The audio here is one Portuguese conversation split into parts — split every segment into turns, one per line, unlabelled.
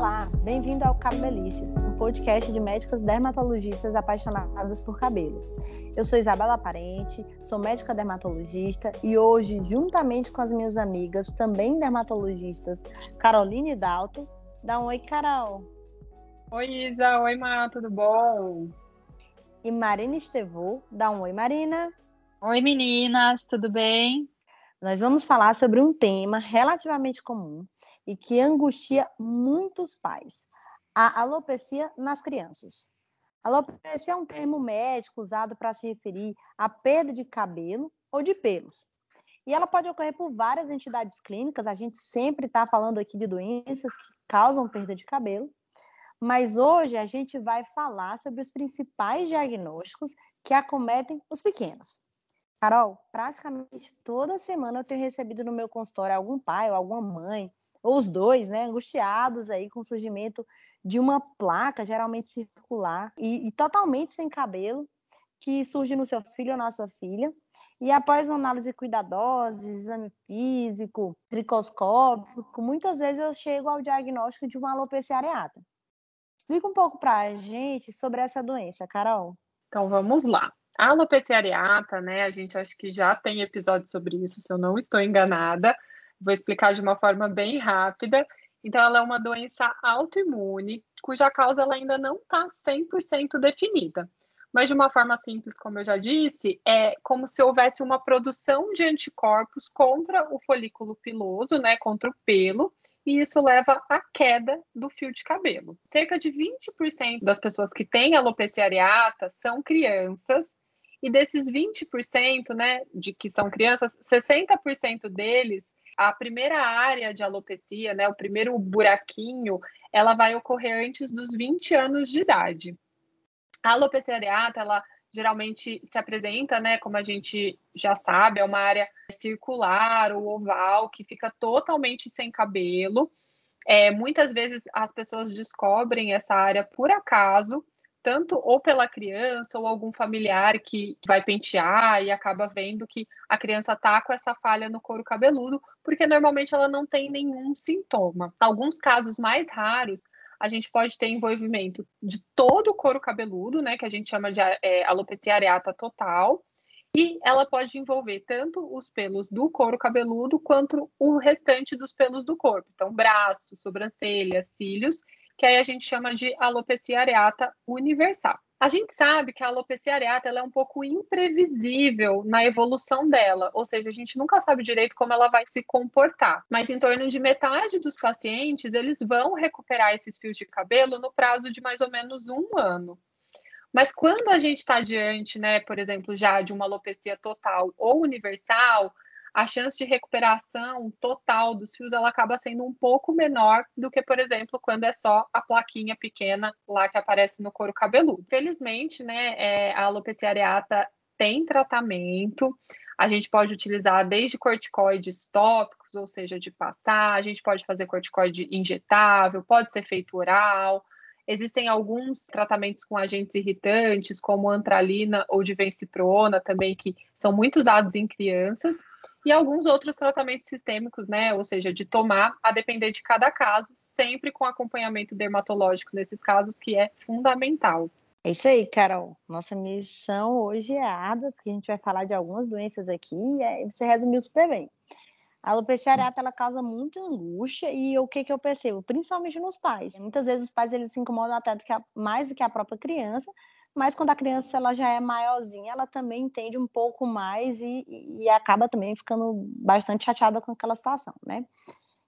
Olá, bem-vindo ao Cabelícias, um podcast de médicas dermatologistas apaixonadas por cabelo. Eu sou Isabela Parente, sou médica dermatologista e hoje, juntamente com as minhas amigas, também dermatologistas, Caroline Dalto, dá um oi, Carol.
Oi, Isa. Oi, Má, tudo bom?
E Marina Estevô, dá um oi, Marina.
Oi, meninas, tudo bem?
Nós vamos falar sobre um tema relativamente comum e que angustia muitos pais: a alopecia nas crianças. Alopecia é um termo médico usado para se referir à perda de cabelo ou de pelos. E ela pode ocorrer por várias entidades clínicas, a gente sempre está falando aqui de doenças que causam perda de cabelo, mas hoje a gente vai falar sobre os principais diagnósticos que acometem os pequenos. Carol, praticamente toda semana eu tenho recebido no meu consultório algum pai ou alguma mãe, ou os dois, né, angustiados aí com o surgimento de uma placa, geralmente circular, e, e totalmente sem cabelo, que surge no seu filho ou na sua filha. E após uma análise cuidadosa, exame físico, tricoscópico, muitas vezes eu chego ao diagnóstico de uma alopecia areata. Explica um pouco para a gente sobre essa doença, Carol.
Então vamos lá. A alopecia areata, né, a gente acho que já tem episódio sobre isso, se eu não estou enganada. Vou explicar de uma forma bem rápida. Então, ela é uma doença autoimune, cuja causa ela ainda não está 100% definida. Mas, de uma forma simples, como eu já disse, é como se houvesse uma produção de anticorpos contra o folículo piloso, né, contra o pelo, e isso leva à queda do fio de cabelo. Cerca de 20% das pessoas que têm alopecia areata são crianças e desses 20%, né, de que são crianças, 60% deles, a primeira área de alopecia, né, o primeiro buraquinho, ela vai ocorrer antes dos 20 anos de idade. A alopecia areata, ela geralmente se apresenta, né, como a gente já sabe, é uma área circular ou oval que fica totalmente sem cabelo. É, muitas vezes as pessoas descobrem essa área por acaso, tanto ou pela criança ou algum familiar que vai pentear e acaba vendo que a criança tá com essa falha no couro cabeludo, porque normalmente ela não tem nenhum sintoma. Alguns casos mais raros, a gente pode ter envolvimento de todo o couro cabeludo, né, que a gente chama de é, alopecia areata total, e ela pode envolver tanto os pelos do couro cabeludo quanto o restante dos pelos do corpo. Então, braço, sobrancelhas, cílios que aí a gente chama de alopecia areata universal. A gente sabe que a alopecia areata é um pouco imprevisível na evolução dela, ou seja, a gente nunca sabe direito como ela vai se comportar. Mas em torno de metade dos pacientes, eles vão recuperar esses fios de cabelo no prazo de mais ou menos um ano. Mas quando a gente está diante, né, por exemplo, já de uma alopecia total ou universal, a chance de recuperação total dos fios ela acaba sendo um pouco menor do que, por exemplo, quando é só a plaquinha pequena lá que aparece no couro cabeludo. Felizmente, né, é, a alopecia areata tem tratamento. A gente pode utilizar desde corticoides tópicos, ou seja, de passar, a gente pode fazer corticoide injetável, pode ser feito oral. Existem alguns tratamentos com agentes irritantes, como antralina ou divenciprona também, que são muito usados em crianças, e alguns outros tratamentos sistêmicos, né? Ou seja, de tomar a depender de cada caso, sempre com acompanhamento dermatológico nesses casos, que é fundamental.
É isso aí, Carol. Nossa missão hoje é árdua, porque a gente vai falar de algumas doenças aqui e você resumiu super bem. A alopecia areata ela causa muita angústia e o que, que eu percebo? Principalmente nos pais. Muitas vezes os pais eles se incomodam até do que a, mais do que a própria criança, mas quando a criança ela já é maiorzinha, ela também entende um pouco mais e, e acaba também ficando bastante chateada com aquela situação, né?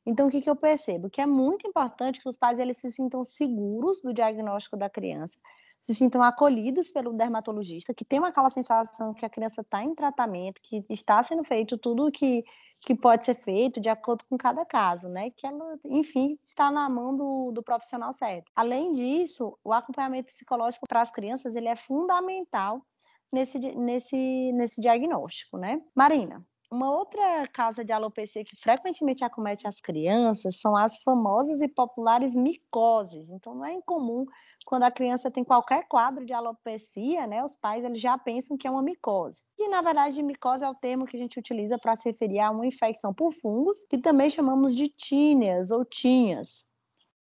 Então, o que, que eu percebo? Que é muito importante que os pais eles se sintam seguros do diagnóstico da criança, se sintam acolhidos pelo dermatologista, que tenham aquela sensação que a criança está em tratamento, que está sendo feito tudo o que, que pode ser feito de acordo com cada caso, né? Que ela, enfim, está na mão do, do profissional certo. Além disso, o acompanhamento psicológico para as crianças ele é fundamental nesse, nesse, nesse diagnóstico, né? Marina, uma outra causa de alopecia que frequentemente acomete as crianças são as famosas e populares micoses. Então, não é incomum quando a criança tem qualquer quadro de alopecia, né, os pais eles já pensam que é uma micose. E, na verdade, micose é o termo que a gente utiliza para se referir a uma infecção por fungos, que também chamamos de tíneas ou tinhas.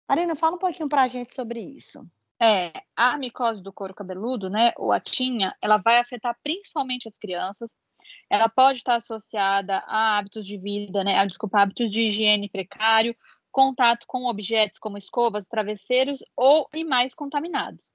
Marina, fala um pouquinho para a gente sobre isso.
É, a micose do couro cabeludo, né, ou a tinha, ela vai afetar principalmente as crianças. Ela pode estar associada a hábitos de vida, né, a, desculpa, hábitos de higiene precário, contato com objetos como escovas, travesseiros ou animais contaminados.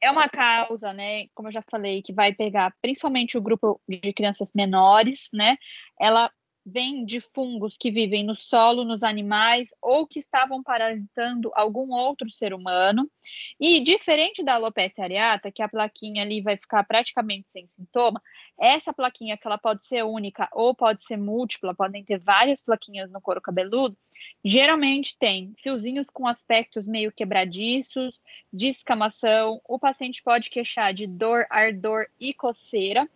É uma causa, né, como eu já falei, que vai pegar principalmente o grupo de crianças menores, né? Ela vem de fungos que vivem no solo, nos animais ou que estavam parasitando algum outro ser humano. E diferente da alopecia areata, que a plaquinha ali vai ficar praticamente sem sintoma, essa plaquinha que ela pode ser única ou pode ser múltipla, podem ter várias plaquinhas no couro cabeludo, geralmente tem fiozinhos com aspectos meio quebradiços, descamação, o paciente pode queixar de dor, ardor e coceira,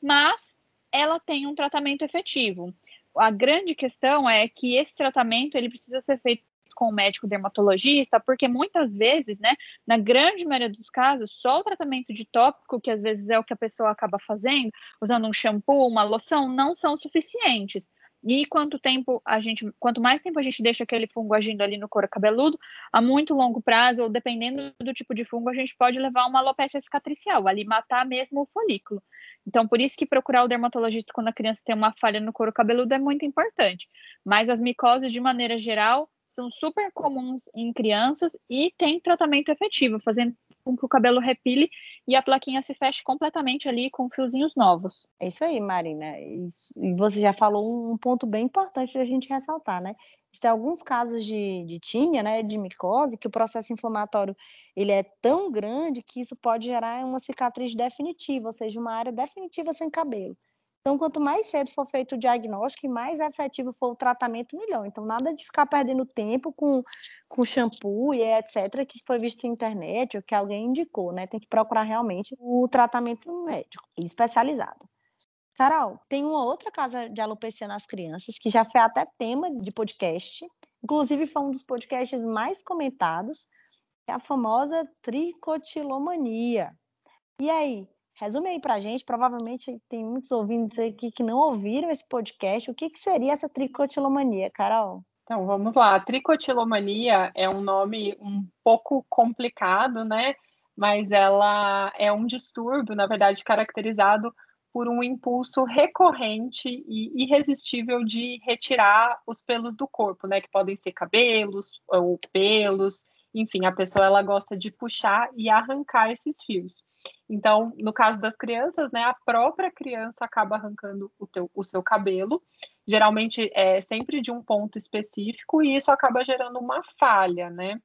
mas ela tem um tratamento efetivo a grande questão é que esse tratamento ele precisa ser feito com o médico dermatologista, porque muitas vezes, né, na grande maioria dos casos, só o tratamento de tópico, que às vezes é o que a pessoa acaba fazendo, usando um shampoo, uma loção, não são suficientes. E quanto tempo a gente, quanto mais tempo a gente deixa aquele fungo agindo ali no couro cabeludo, a muito longo prazo, ou dependendo do tipo de fungo, a gente pode levar uma alopecia cicatricial, ali matar mesmo o folículo. Então, por isso que procurar o dermatologista quando a criança tem uma falha no couro cabeludo é muito importante. Mas as micoses, de maneira geral, são super comuns em crianças e tem tratamento efetivo, fazendo com que o cabelo repile e a plaquinha se feche completamente ali com fiozinhos novos.
É isso aí, Marina. E você já falou um ponto bem importante da gente ressaltar, né? Tem alguns casos de, de tinea, né, de micose, que o processo inflamatório ele é tão grande que isso pode gerar uma cicatriz definitiva, ou seja, uma área definitiva sem cabelo. Então, quanto mais cedo for feito o diagnóstico e mais efetivo for o tratamento, melhor. Então, nada de ficar perdendo tempo com, com shampoo e etc., que foi visto na internet ou que alguém indicou, né? Tem que procurar realmente o tratamento médico especializado. Carol, tem uma outra casa de alopecia nas crianças que já foi até tema de podcast. Inclusive, foi um dos podcasts mais comentados, é a famosa tricotilomania. E aí, Resume aí pra gente, provavelmente tem muitos ouvintes aqui que não ouviram esse podcast. O que, que seria essa tricotilomania, Carol?
Então, vamos lá. A tricotilomania é um nome um pouco complicado, né? Mas ela é um distúrbio, na verdade, caracterizado por um impulso recorrente e irresistível de retirar os pelos do corpo, né? Que podem ser cabelos ou pelos, enfim, a pessoa ela gosta de puxar e arrancar esses fios. Então, no caso das crianças, né, a própria criança acaba arrancando o, teu, o seu cabelo, geralmente é sempre de um ponto específico, e isso acaba gerando uma falha, né?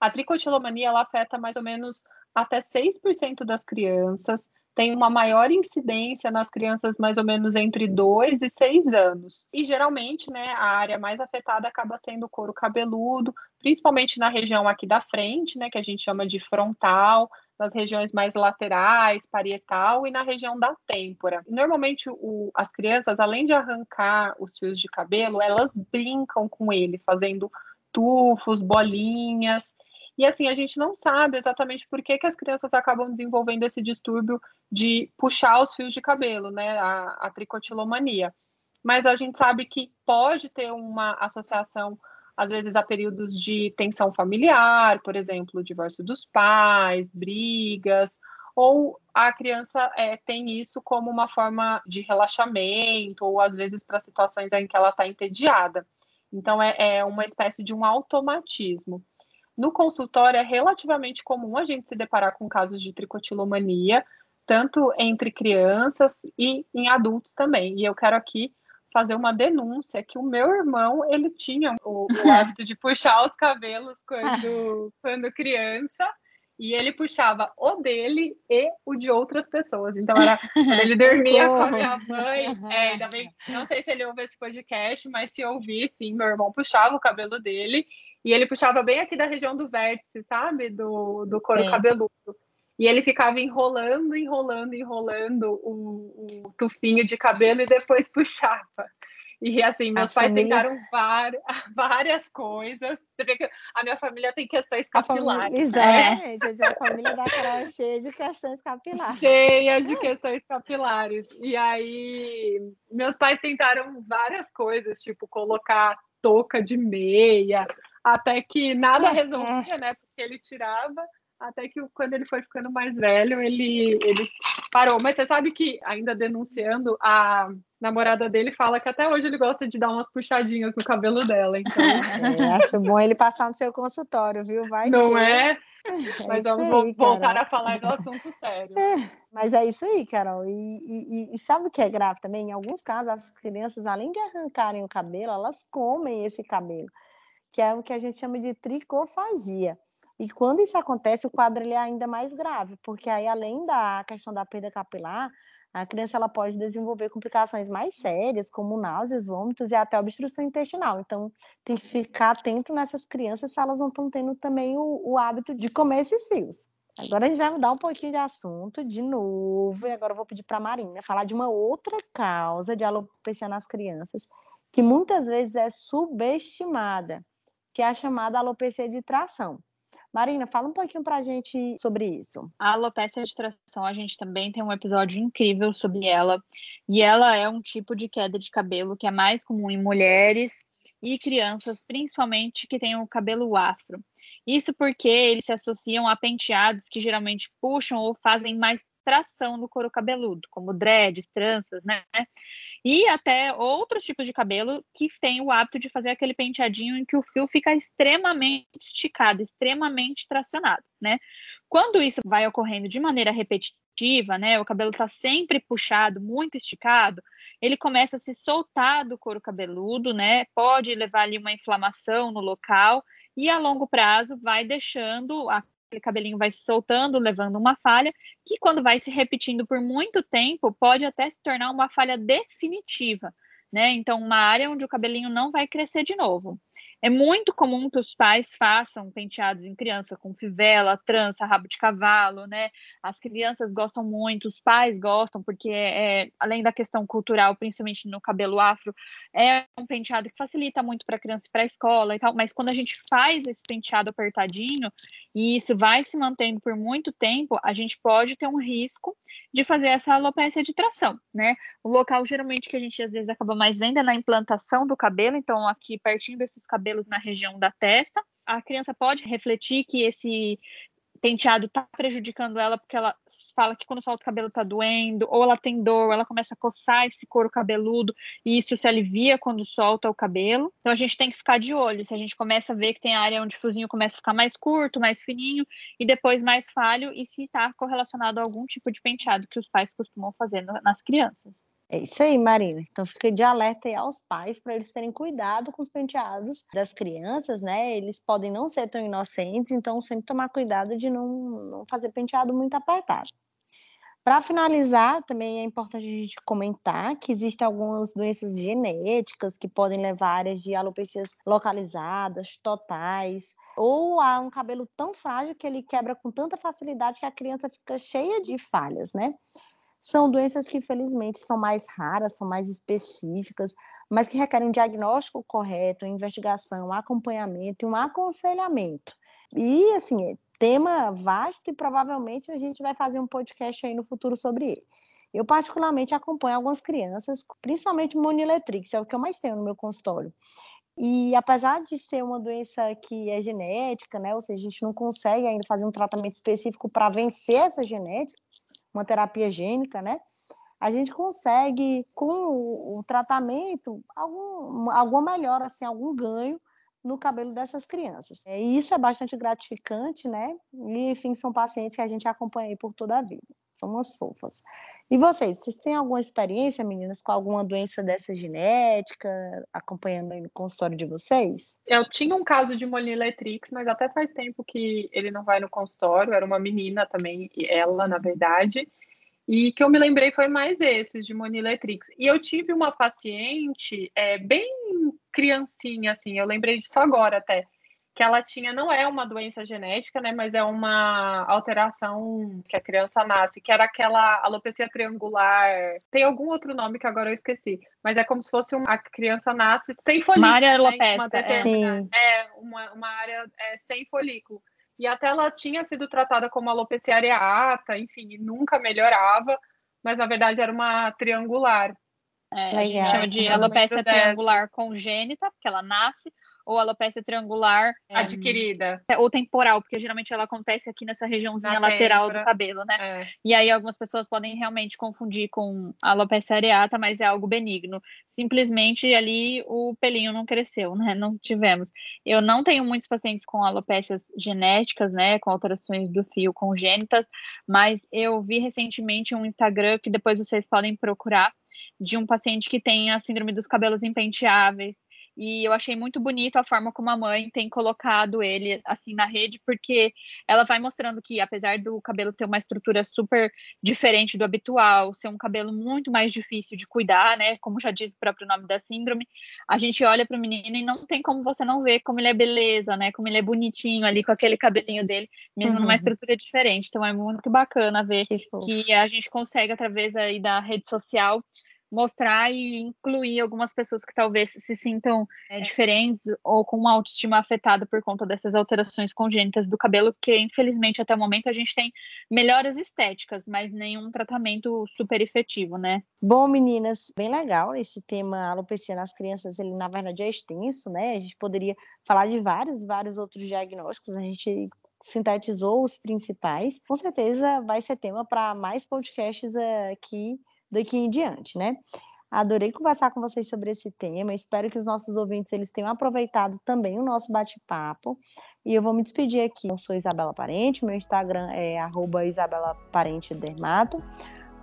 A tricotilomania ela afeta mais ou menos até 6% das crianças, tem uma maior incidência nas crianças mais ou menos entre 2 e 6 anos. E geralmente, né, a área mais afetada acaba sendo o couro cabeludo, principalmente na região aqui da frente, né, que a gente chama de frontal, nas regiões mais laterais, parietal e na região da têmpora. Normalmente, o, as crianças, além de arrancar os fios de cabelo, elas brincam com ele, fazendo tufos, bolinhas. E assim, a gente não sabe exatamente por que, que as crianças acabam desenvolvendo esse distúrbio de puxar os fios de cabelo, né? A, a tricotilomania. Mas a gente sabe que pode ter uma associação, às vezes, a períodos de tensão familiar, por exemplo, divórcio dos pais, brigas, ou a criança é, tem isso como uma forma de relaxamento, ou às vezes para situações em que ela está entediada. Então, é, é uma espécie de um automatismo. No consultório é relativamente comum a gente se deparar com casos de tricotilomania, tanto entre crianças e em adultos também. E eu quero aqui fazer uma denúncia que o meu irmão ele tinha o, o hábito de puxar os cabelos quando, quando criança e ele puxava o dele e o de outras pessoas. Então era ele dormia com a minha mãe. É, ainda bem, não sei se ele ouve esse podcast, mas se ouvir, sim, meu irmão puxava o cabelo dele e ele puxava bem aqui da região do vértice, sabe? Do, do couro é. cabeludo. E ele ficava enrolando, enrolando, enrolando o, o tufinho de cabelo e depois puxava. E assim, meus a pais família... tentaram várias, várias coisas. Você vê que a minha família tem questões capilares. Família...
Exatamente, é. a família da Carol é cheia de questões capilares.
Cheia de questões capilares. E aí, meus pais tentaram várias coisas, tipo colocar touca de meia, até que nada resolvia, né? Porque ele tirava, até que quando ele foi ficando mais velho, ele, ele parou. Mas você sabe que, ainda denunciando, a namorada dele fala que até hoje ele gosta de dar umas puxadinhas no cabelo dela. Então...
É, acho bom ele passar no seu consultório, viu? Vai
Não
que...
é? Mas é vamos aí, voltar a falar do assunto sério.
É, mas é isso aí, Carol. E, e, e, sabe o que é grave também? Em alguns casos, as crianças, além de arrancarem o cabelo, elas comem esse cabelo, que é o que a gente chama de tricofagia. E quando isso acontece, o quadro ele é ainda mais grave, porque aí, além da questão da perda capilar, a criança ela pode desenvolver complicações mais sérias, como náuseas, vômitos e até obstrução intestinal. Então, tem que ficar atento nessas crianças se elas não estão tendo também o, o hábito de comer esses fios. Agora a gente vai mudar um pouquinho de assunto de novo, e agora eu vou pedir para a Marina falar de uma outra causa de alopecia nas crianças, que muitas vezes é subestimada, que é a chamada alopecia de tração. Marina, fala um pouquinho para a gente sobre isso.
A alopecia de tração, a gente também tem um episódio incrível sobre ela. E ela é um tipo de queda de cabelo que é mais comum em mulheres e crianças, principalmente que têm o cabelo afro. Isso porque eles se associam a penteados que geralmente puxam ou fazem mais tração no couro cabeludo, como dreads, tranças, né? E até outros tipos de cabelo que têm o hábito de fazer aquele penteadinho em que o fio fica extremamente esticado, extremamente tracionado, né? Quando isso vai ocorrendo de maneira repetitiva, né? O cabelo está sempre puxado, muito esticado, ele começa a se soltar do couro cabeludo, né? Pode levar ali uma inflamação no local e a longo prazo vai deixando a aquele cabelinho vai se soltando, levando uma falha, que quando vai se repetindo por muito tempo, pode até se tornar uma falha definitiva, né? Então, uma área onde o cabelinho não vai crescer de novo. É muito comum que os pais façam penteados em criança com fivela, trança, rabo de cavalo, né? As crianças gostam muito, os pais gostam, porque é, é além da questão cultural, principalmente no cabelo afro, é um penteado que facilita muito para a criança ir para a escola e tal. Mas quando a gente faz esse penteado apertadinho e isso vai se mantendo por muito tempo, a gente pode ter um risco de fazer essa alopecia de tração, né? O local geralmente que a gente às vezes acaba mais vendo é na implantação do cabelo, então aqui pertinho desses cabelos na região da testa. A criança pode refletir que esse penteado está prejudicando ela porque ela fala que quando falta o cabelo está doendo, ou ela tem dor, ela começa a coçar esse couro cabeludo e isso se alivia quando solta o cabelo. Então a gente tem que ficar de olho. Se a gente começa a ver que tem área onde o fiozinho começa a ficar mais curto, mais fininho e depois mais falho, e se está correlacionado a algum tipo de penteado que os pais costumam fazer nas crianças.
É isso aí, Marina. Então fica de alerta aí aos pais para eles terem cuidado com os penteados das crianças, né? Eles podem não ser tão inocentes, então sempre tomar cuidado de não, não fazer penteado muito apertado. Para finalizar, também é importante a gente comentar que existem algumas doenças genéticas que podem levar a áreas de alopecias localizadas, totais, ou a um cabelo tão frágil que ele quebra com tanta facilidade que a criança fica cheia de falhas, né? São doenças que, infelizmente, são mais raras, são mais específicas, mas que requerem um diagnóstico correto, investigação, acompanhamento e um aconselhamento. E, assim, tema vasto e provavelmente a gente vai fazer um podcast aí no futuro sobre ele. Eu, particularmente, acompanho algumas crianças, principalmente Moniletrix, é o que eu mais tenho no meu consultório. E apesar de ser uma doença que é genética, né, ou seja, a gente não consegue ainda fazer um tratamento específico para vencer essa genética, uma terapia gênica, né? A gente consegue, com o, tratamento, algum, alguma melhora, assim, algum ganho no cabelo dessas crianças. E isso é bastante gratificante, né? E, enfim, são pacientes que a gente acompanha por toda a vida. São umas fofas. E vocês, vocês têm alguma experiência, meninas, com alguma doença dessa genética, acompanhando aí no consultório de vocês?
Eu tinha um caso de Moniletrix, mas até faz tempo que ele não vai no consultório. Era uma menina também, ela, na verdade. E que eu me lembrei foi mais esses de Moniletrix. E eu tive uma paciente é, bem criancinha, assim, eu lembrei disso agora até que ela tinha não é uma doença genética, né, mas é uma alteração que a criança nasce, que era aquela alopecia triangular. Tem algum outro nome que agora eu esqueci, mas é como se fosse uma a criança nasce sem folículo.
Uma área alopecia,
né, é. é uma, uma área é, sem folículo. E até ela tinha sido tratada como alopecia areata, enfim, nunca melhorava, mas na verdade era uma triangular.
É, a gente chama de alopecia triangular congênita, porque ela nasce, ou alopecia triangular
adquirida
é, ou temporal, porque geralmente ela acontece aqui nessa regiãozinha Na lateral do cabelo, né? É. E aí algumas pessoas podem realmente confundir com alopecia areata, mas é algo benigno. Simplesmente ali o pelinho não cresceu, né? Não tivemos. Eu não tenho muitos pacientes com alopécias genéticas, né, com alterações do fio congênitas, mas eu vi recentemente um Instagram que depois vocês podem procurar de um paciente que tem a síndrome dos cabelos impenteáveis, e eu achei muito bonito a forma como a mãe tem colocado ele assim na rede, porque ela vai mostrando que, apesar do cabelo ter uma estrutura super diferente do habitual, ser um cabelo muito mais difícil de cuidar, né? Como já diz o próprio nome da síndrome, a gente olha para o menino e não tem como você não ver como ele é beleza, né? Como ele é bonitinho ali com aquele cabelinho dele, mesmo uhum. numa estrutura diferente. Então é muito bacana ver que, que a gente consegue, através aí da rede social, mostrar e incluir algumas pessoas que talvez se sintam é, diferentes ou com uma autoestima afetada por conta dessas alterações congênitas do cabelo, que infelizmente até o momento a gente tem melhoras estéticas, mas nenhum tratamento super efetivo, né?
Bom, meninas, bem legal esse tema alopecia nas crianças, ele na verdade é extenso, né? A gente poderia falar de vários, vários outros diagnósticos, a gente sintetizou os principais. Com certeza vai ser tema para mais podcasts aqui daqui em diante, né? Adorei conversar com vocês sobre esse tema. Espero que os nossos ouvintes eles tenham aproveitado também o nosso bate-papo. E eu vou me despedir aqui. Eu sou Isabela Parente, meu Instagram é @isabela_parente_dermato.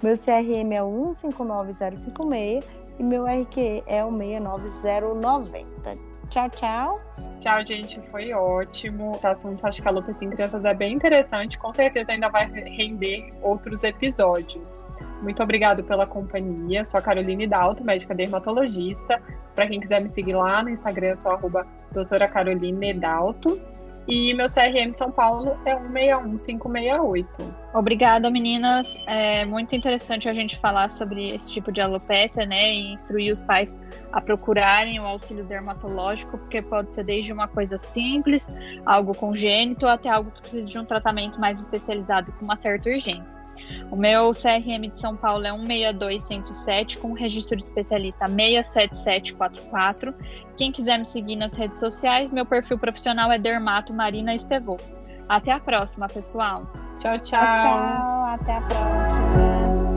Meu CRM é o 159056 e meu RQ é o 69090. Tchau, tchau.
Tchau, gente. Foi ótimo. O assunto acho que a alopecia em crianças é bem interessante. Com certeza ainda vai render outros episódios. Muito obrigado pela companhia. Sou a Caroline Dalto, médica dermatologista. Para quem quiser me seguir lá no Instagram, sou arroba doutora Caroline Dalto. E meu CRM São Paulo é 161568.
Obrigada, meninas. É muito interessante a gente falar sobre esse tipo de alopecia, né? E instruir os pais a procurarem o auxílio dermatológico, porque pode ser desde uma coisa simples, algo congênito, até algo que precisa de um tratamento mais especializado com uma certa urgência. O meu CRM de São Paulo é 162107, com registro de especialista 67744. Quem quiser me seguir nas redes sociais, meu perfil profissional é Dermato Marina Estevô. Até a próxima, pessoal.
Tchau, tchau. Tchau,
tchau. Até a próxima.